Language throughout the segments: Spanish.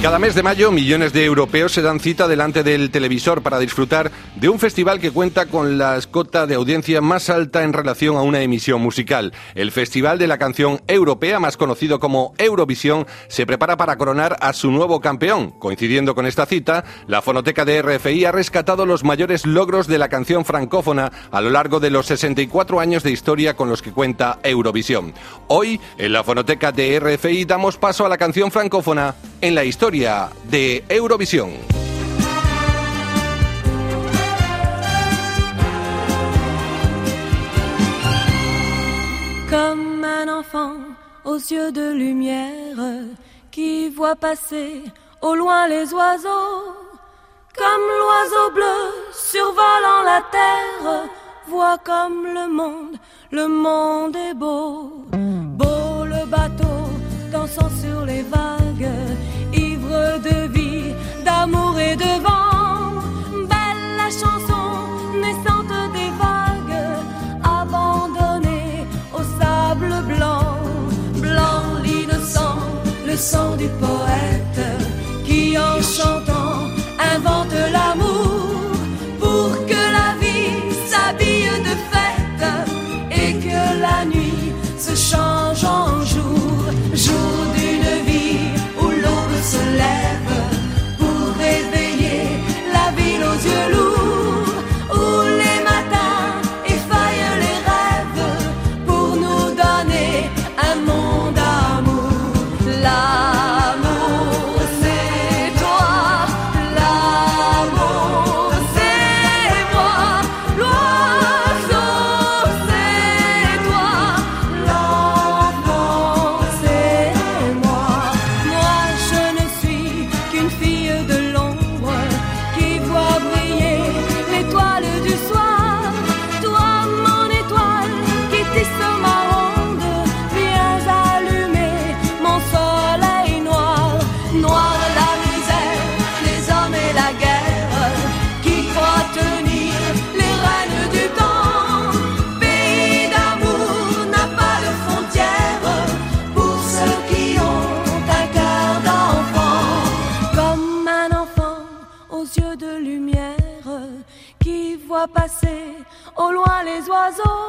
Cada mes de mayo, millones de europeos se dan cita delante del televisor para disfrutar de un festival que cuenta con la escota de audiencia más alta en relación a una emisión musical. El Festival de la Canción Europea, más conocido como Eurovisión, se prepara para coronar a su nuevo campeón. Coincidiendo con esta cita, la Fonoteca de RFI ha rescatado los mayores logros de la canción francófona a lo largo de los 64 años de historia con los que cuenta Eurovisión. Hoy, en la Fonoteca de RFI, damos paso a la canción francófona en la historia de Eurovisión. Comme un enfant aux yeux de lumière qui voit passer au loin les oiseaux, comme l'oiseau bleu survolant la terre, voit comme le monde, le monde est beau. Beau le bateau dansant sur les vagues poeta. De lumière qui voit passer au loin les oiseaux.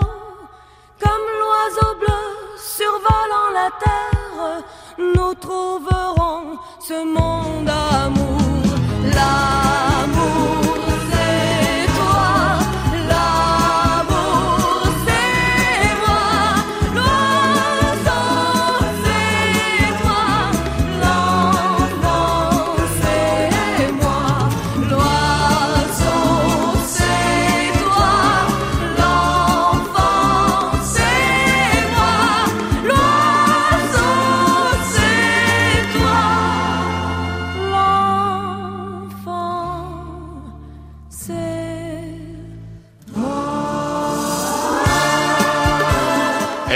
Comme l'oiseau bleu survolant la terre, nous trouverons ce monde d'amour. L'amour,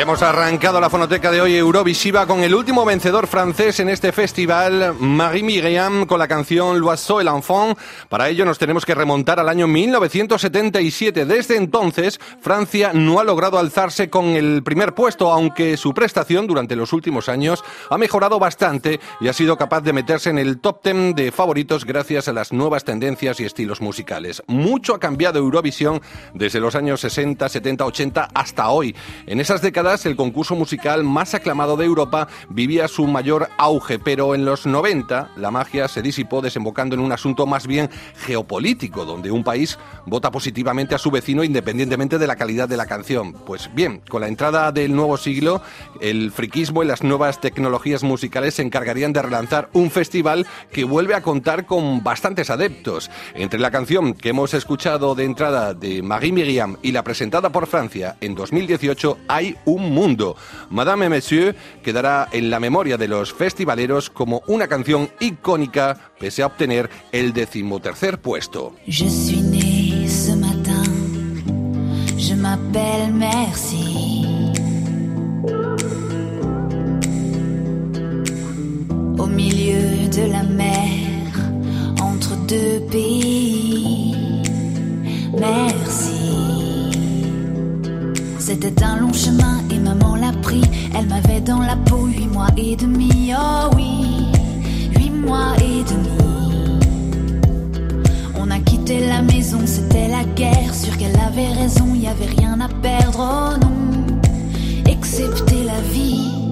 Hemos arrancado la fonoteca de hoy Eurovisiva con el último vencedor francés en este festival, Marie Myriam, con la canción L'Oiseau et l'Enfant. Para ello nos tenemos que remontar al año 1977. Desde entonces, Francia no ha logrado alzarse con el primer puesto, aunque su prestación durante los últimos años ha mejorado bastante y ha sido capaz de meterse en el top 10 de favoritos gracias a las nuevas tendencias y estilos musicales. Mucho ha cambiado Eurovisión desde los años 60, 70, 80 hasta hoy. En esas décadas, el concurso musical más aclamado de Europa vivía su mayor auge, pero en los 90 la magia se disipó desembocando en un asunto más bien geopolítico, donde un país vota positivamente a su vecino independientemente de la calidad de la canción. Pues bien, con la entrada del nuevo siglo, el friquismo y las nuevas tecnologías musicales se encargarían de relanzar un festival que vuelve a contar con bastantes adeptos. Entre la canción que hemos escuchado de entrada de Marie Myriam y la presentada por Francia en 2018 hay un mundo. Madame et Monsieur quedará en la memoria de los festivaleros como una canción icónica pese a obtener el decimotercer puesto. Je suis née ce matin, je m'appelle Merci. Au milieu de la mer, entre deux pays. Merci. C'était un long chemin et maman l'a pris. Elle m'avait dans la peau huit mois et demi. Oh oui, huit mois et demi. On a quitté la maison, c'était la guerre. Sûr qu'elle avait raison, y avait rien à perdre. Oh non, excepté la vie.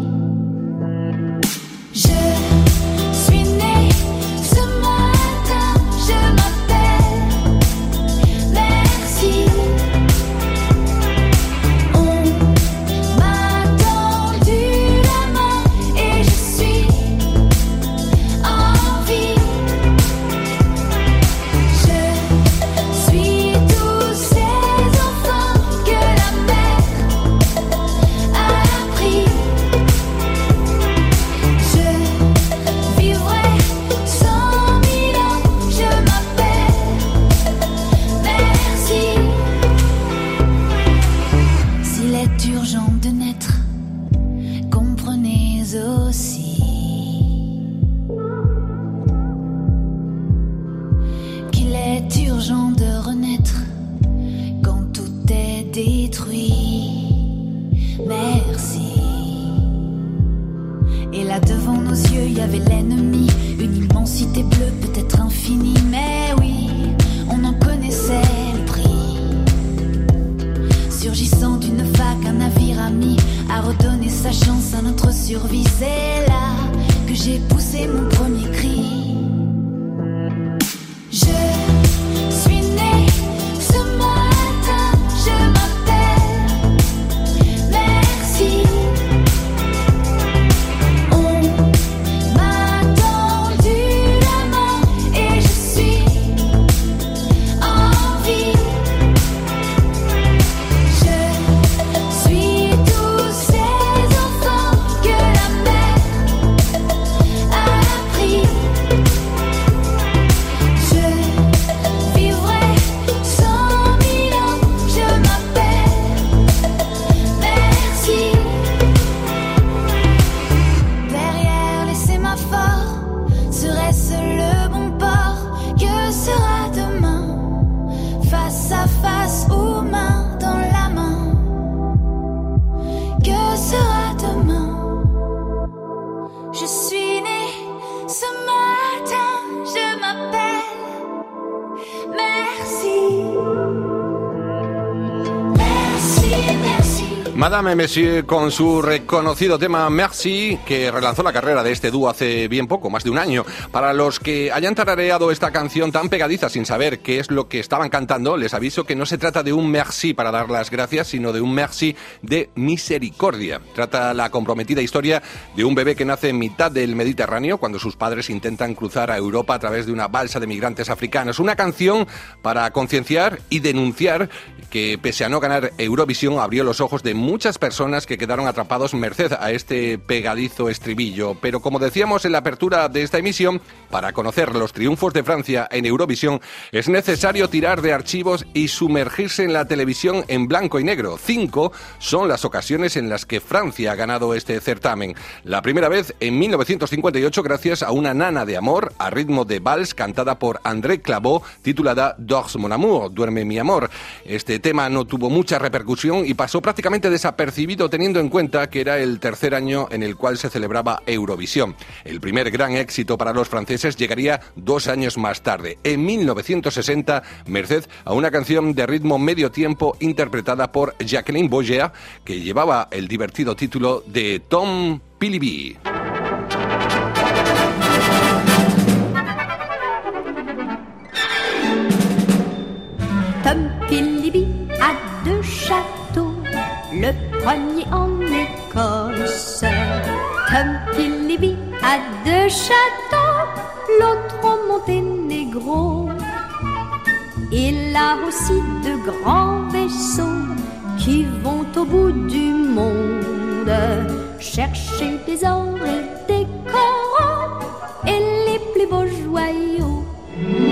Et là devant nos yeux, il y avait l'ennemi, une immensité bleue, peut-être infinie, mais oui, on en connaissait le prix. Surgissant d'une vague, un navire ami a redonné sa chance à notre survie. C'est là que j'ai poussé mon premier cri. Je Monsieur con su reconocido tema Merci, que relanzó la carrera de este dúo hace bien poco, más de un año. Para los que hayan tarareado esta canción tan pegadiza sin saber qué es lo que estaban cantando, les aviso que no se trata de un merci para dar las gracias, sino de un merci de misericordia. Trata la comprometida historia de un bebé que nace en mitad del Mediterráneo cuando sus padres intentan cruzar a Europa a través de una balsa de migrantes africanos. Una canción para concienciar y denunciar que pese a no ganar Eurovisión abrió los ojos de muchas personas que quedaron atrapados merced a este pegadizo estribillo. Pero como decíamos en la apertura de esta emisión, para conocer los triunfos de Francia en Eurovisión es necesario tirar de archivos y sumergirse en la televisión en blanco y negro. Cinco son las ocasiones en las que Francia ha ganado este certamen. La primera vez en 1958 gracias a una nana de amor a ritmo de vals cantada por André Clavaux titulada Dors mon amour, Duerme mi amor. Este tema no tuvo mucha repercusión y pasó prácticamente desapercibido teniendo en cuenta que era el tercer año en el cual se celebraba Eurovisión. El primer gran éxito para los franceses llegaría dos años más tarde, en 1960, merced a una canción de ritmo medio tiempo interpretada por Jacqueline Boger, que llevaba el divertido título de Tom Pilibi. En Écosse. Tom Philibi a deux châteaux, l'autre au Monténégro. Il a aussi de grands vaisseaux qui vont au bout du monde chercher des or et des coraux et les plus beaux joyaux.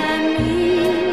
Suis son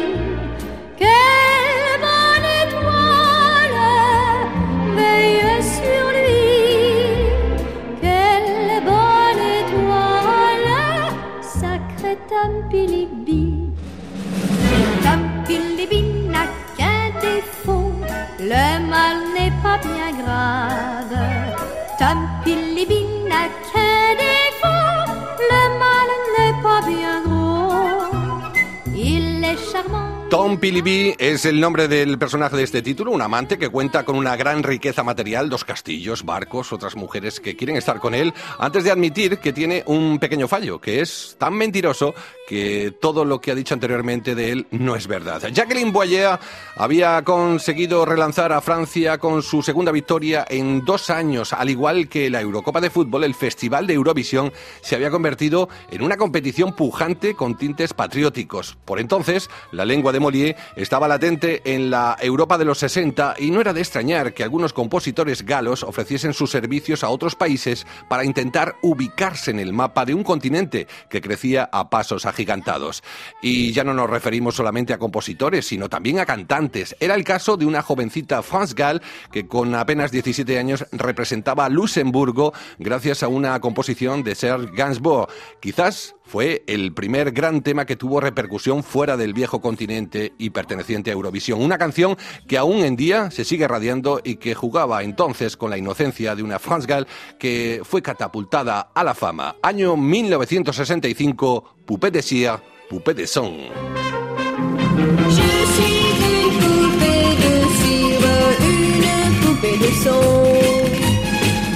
Tom Pilibi es el nombre del personaje de este título, un amante que cuenta con una gran riqueza material, dos castillos, barcos, otras mujeres que quieren estar con él, antes de admitir que tiene un pequeño fallo, que es tan mentiroso que todo lo que ha dicho anteriormente de él no es verdad. Jacqueline Boyer había conseguido relanzar a Francia con su segunda victoria en dos años, al igual que la Eurocopa de Fútbol, el Festival de Eurovisión se había convertido en una competición pujante con tintes patrióticos. Por entonces, la lengua de Molière estaba latente en la Europa de los 60 y no era de extrañar que algunos compositores galos ofreciesen sus servicios a otros países para intentar ubicarse en el mapa de un continente que crecía a pasos agigantados. Y ya no nos referimos solamente a compositores, sino también a cantantes. Era el caso de una jovencita France Gall que con apenas 17 años representaba a Luxemburgo gracias a una composición de Serge Gainsbourg. Quizás fue el primer gran tema que tuvo repercusión fuera del viejo continente y perteneciente a Eurovisión. Una canción que aún en día se sigue radiando y que jugaba entonces con la inocencia de una France Gall que fue catapultada a la fama. Año 1965, Poupée de cire, Poupée de son.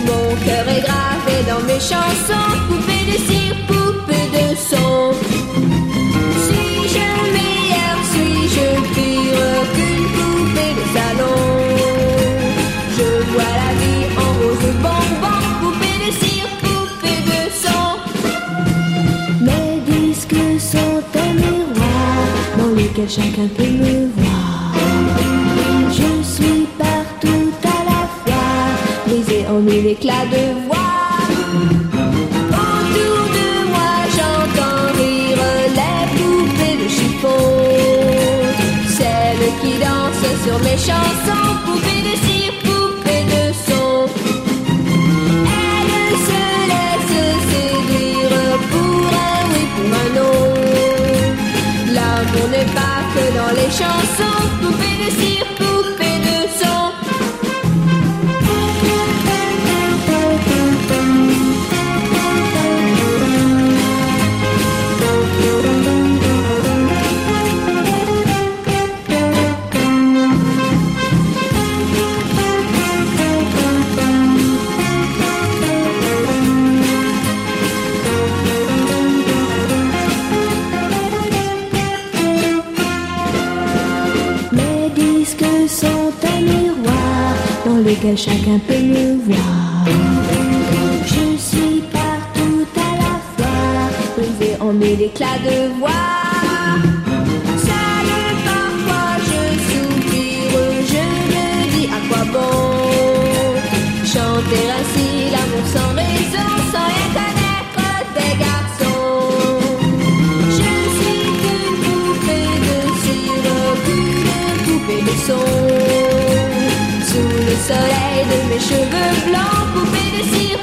Mon cœur est chansons, chacun peut me voir. Je suis partout à la fois, brisé en mille éclats de voix. Autour de moi, que chacun peut me voir. Je suis partout à la fois, brisé en mille éclats de voix. Seul parfois je soupire, je me dis à quoi bon chanter ainsi l'amour sans raison, soleil de mes cheveux blancs, poupée de cire,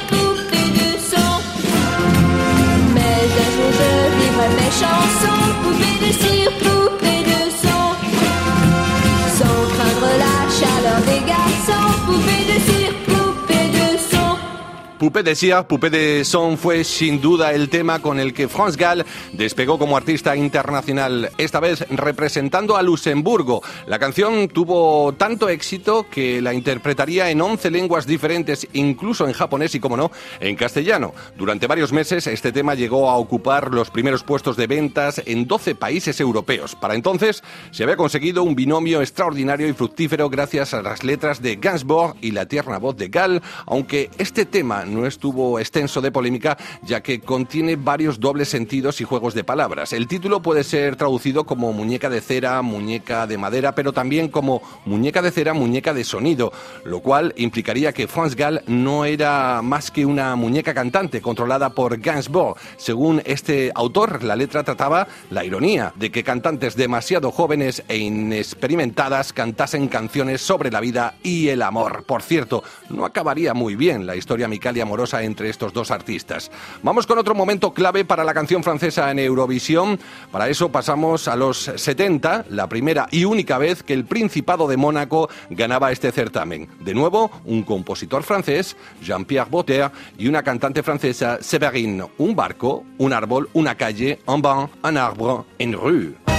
poupée de Cire, Poupée de Son fue sin duda el tema con el que France Gall despegó como artista internacional, esta vez representando a Luxemburgo. La canción tuvo tanto éxito que la interpretaría en 11 lenguas diferentes, incluso en japonés y, como no, en castellano. Durante varios meses este tema llegó a ocupar los primeros puestos de ventas en 12 países europeos. Para entonces se había conseguido un binomio extraordinario y fructífero gracias a las letras de Gainsbourg y la tierna voz de Gall, aunque este tema no estuvo extenso de polémica, ya que contiene varios dobles sentidos y juegos de palabras. El título puede ser traducido como muñeca de cera, muñeca de madera, pero también como muñeca de cera, muñeca de sonido, lo cual implicaría que France Gall no era más que una muñeca cantante controlada por Gainsbourg. Según este autor, la letra trataba la ironía de que cantantes demasiado jóvenes e inexperimentadas cantasen canciones sobre la vida y el amor. Por cierto, no acabaría muy bien la historia amical amorosa entre estos dos artistas. Vamos con otro momento clave para la canción francesa en Eurovisión. Para eso pasamos a los 70, la primera y única vez que el Principado de Mónaco ganaba este certamen. De nuevo, un compositor francés, Jean-Pierre Botter, y una cantante francesa, Séverine. Un barco, un árbol, una calle, un banc, un arbre, une rue.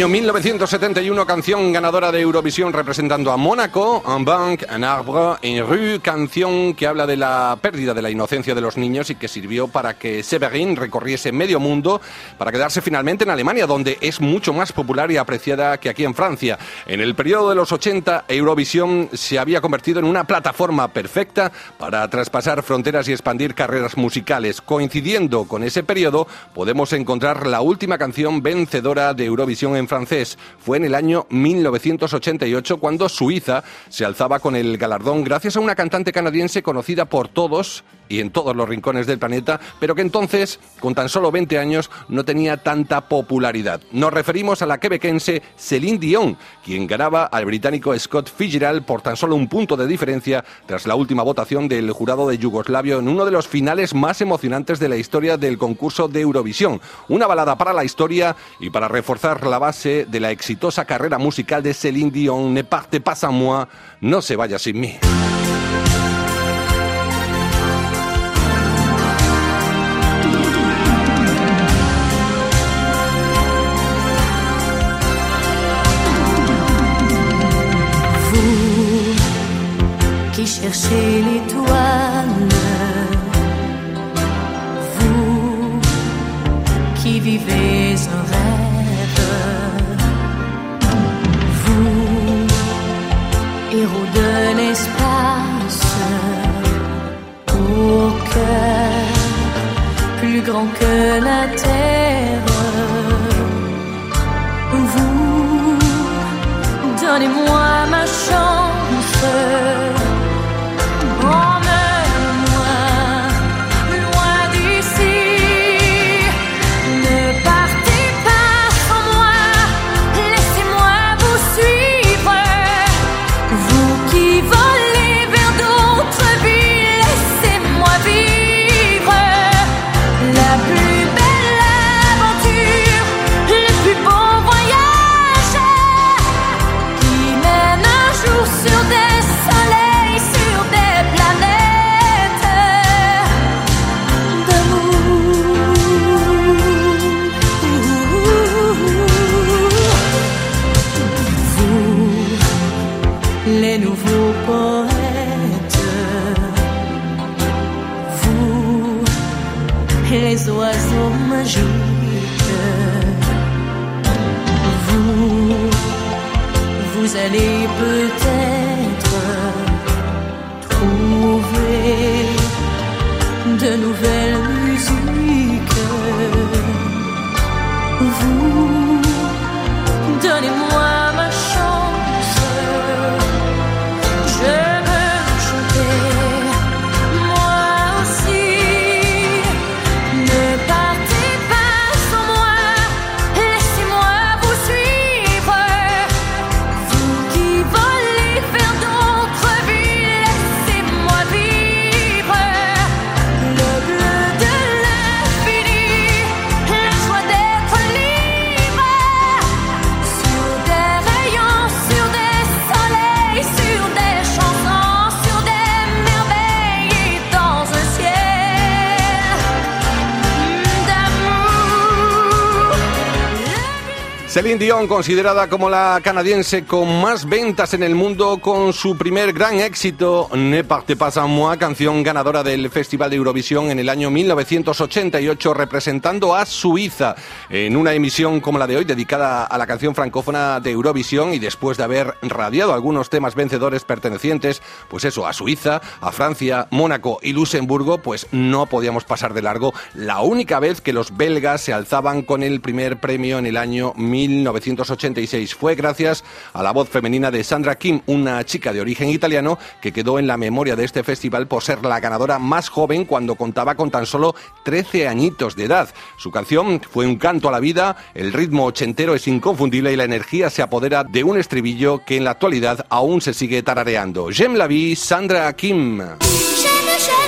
Año 1971, canción ganadora de Eurovisión representando a Mónaco, Un banc, un arbre, en rue, canción que habla de la pérdida de la inocencia de los niños y que sirvió para que Severin recorriese medio mundo para quedarse finalmente en Alemania, donde es mucho más popular y apreciada que aquí en Francia. En el periodo de los 80, Eurovisión se había convertido en una plataforma perfecta para traspasar fronteras y expandir carreras musicales. Coincidiendo con ese periodo, podemos encontrar la última canción vencedora de Eurovisión en francés. Fue en el año 1988 cuando Suiza se alzaba con el galardón gracias a una cantante canadiense conocida por todos y en todos los rincones del planeta, pero que entonces, con tan solo 20 años, no tenía tanta popularidad. Nos referimos a la quebequense Celine Dion, quien ganaba al británico Scott Fitzgerald por tan solo un punto de diferencia tras la última votación del jurado de Yugoslavio en uno de los finales más emocionantes de la historia del concurso de Eurovisión. Una balada para la historia y para reforzar la base de la exitosa carrera musical de Céline Dion, Ne parte pas à moi, no se vaya sin mí. Que la terre. Celine Dion, considerada como la canadiense con más ventas en el mundo con su primer gran éxito, Ne parte pas en moi, canción ganadora del Festival de Eurovisión en el año 1988, representando a Suiza en una emisión como la de hoy, dedicada a la canción francófona de Eurovisión y después de haber radiado algunos temas vencedores pertenecientes, pues eso, a Suiza, a Francia, Mónaco y Luxemburgo, pues no podíamos pasar de largo. La única vez que los belgas se alzaban con el primer premio en el año 1986. Fue gracias a la voz femenina de Sandra Kim, una chica de origen italiano que quedó en la memoria de este festival por ser la ganadora más joven cuando contaba con tan solo 13 añitos de edad. Su canción fue un canto a la vida, el ritmo ochentero es inconfundible y la energía se apodera de un estribillo que en la actualidad aún se sigue tarareando. J'aime la vie, Sandra Kim. J'aime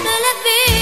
la vie,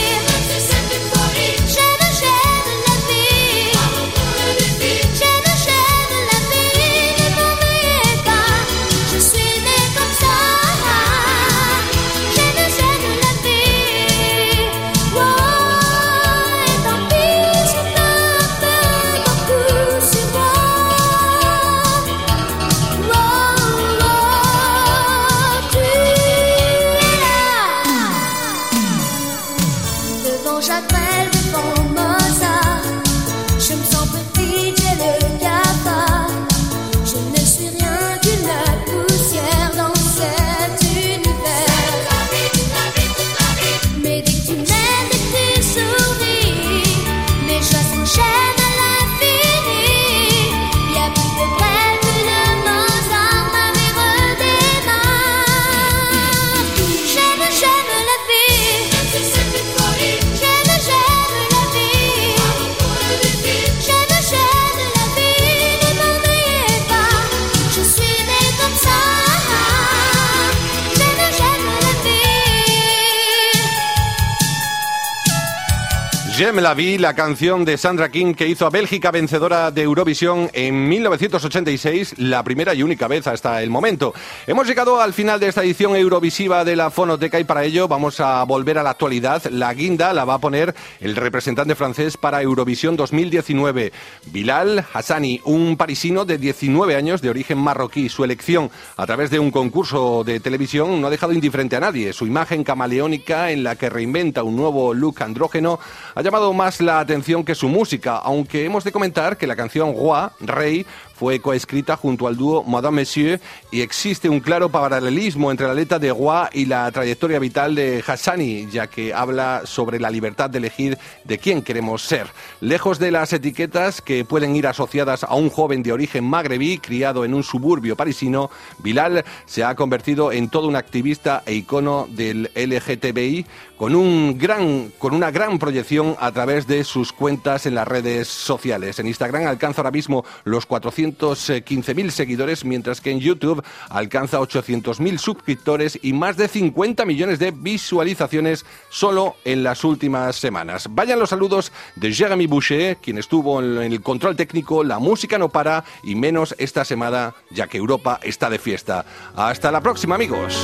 la canción de Sandra King que hizo a Bélgica vencedora de Eurovisión en 1986, la primera y única vez hasta el momento. Hemos llegado al final de esta edición eurovisiva de la Fonoteca y para ello vamos a volver a la actualidad. La guinda la va a poner el representante francés para Eurovisión 2019, Bilal Hassani, un parisino de 19 años de origen marroquí. Su elección a través de un concurso de televisión no ha dejado indiferente a nadie. Su imagen camaleónica en la que reinventa un nuevo look andrógeno ha llamado más la atención que su música, aunque hemos de comentar que la canción Roi, Rey, fue coescrita junto al dúo Madame Monsieur y existe un claro paralelismo entre la letra de Roy y la trayectoria vital de Hassani, ya que habla sobre la libertad de elegir de quién queremos ser. Lejos de las etiquetas que pueden ir asociadas a un joven de origen magrebí criado en un suburbio parisino, Bilal se ha convertido en todo un activista e icono del LGTBI con, un gran, con una gran proyección a través de sus cuentas en las redes sociales. En Instagram alcanza ahora mismo los 415.000 seguidores, mientras que en YouTube alcanza 800.000 suscriptores y más de 50 millones de visualizaciones solo en las últimas semanas. Vayan los saludos de Jeremy Boucher, quien estuvo en el control técnico, la música no para y menos esta semana, ya que Europa está de fiesta. Hasta la próxima, amigos.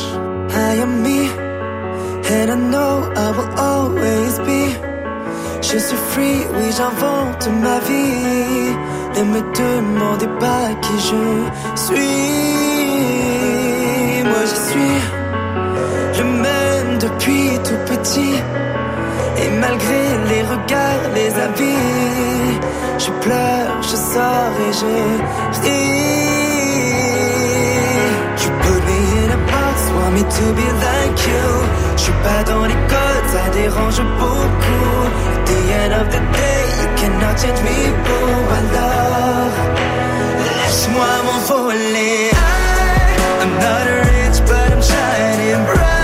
Ne me demandez pas qui je suis. Moi je suis le même depuis tout petit. Et malgré les regards, les avis Je pleure, je sors et je ris me to be like you Je suis pas dans les codes, ça dérange beaucoup. At the end of the day, you cannot change me, boo. Alors, laisse-moi m'envoler. I'm not rich, but I'm shining bright.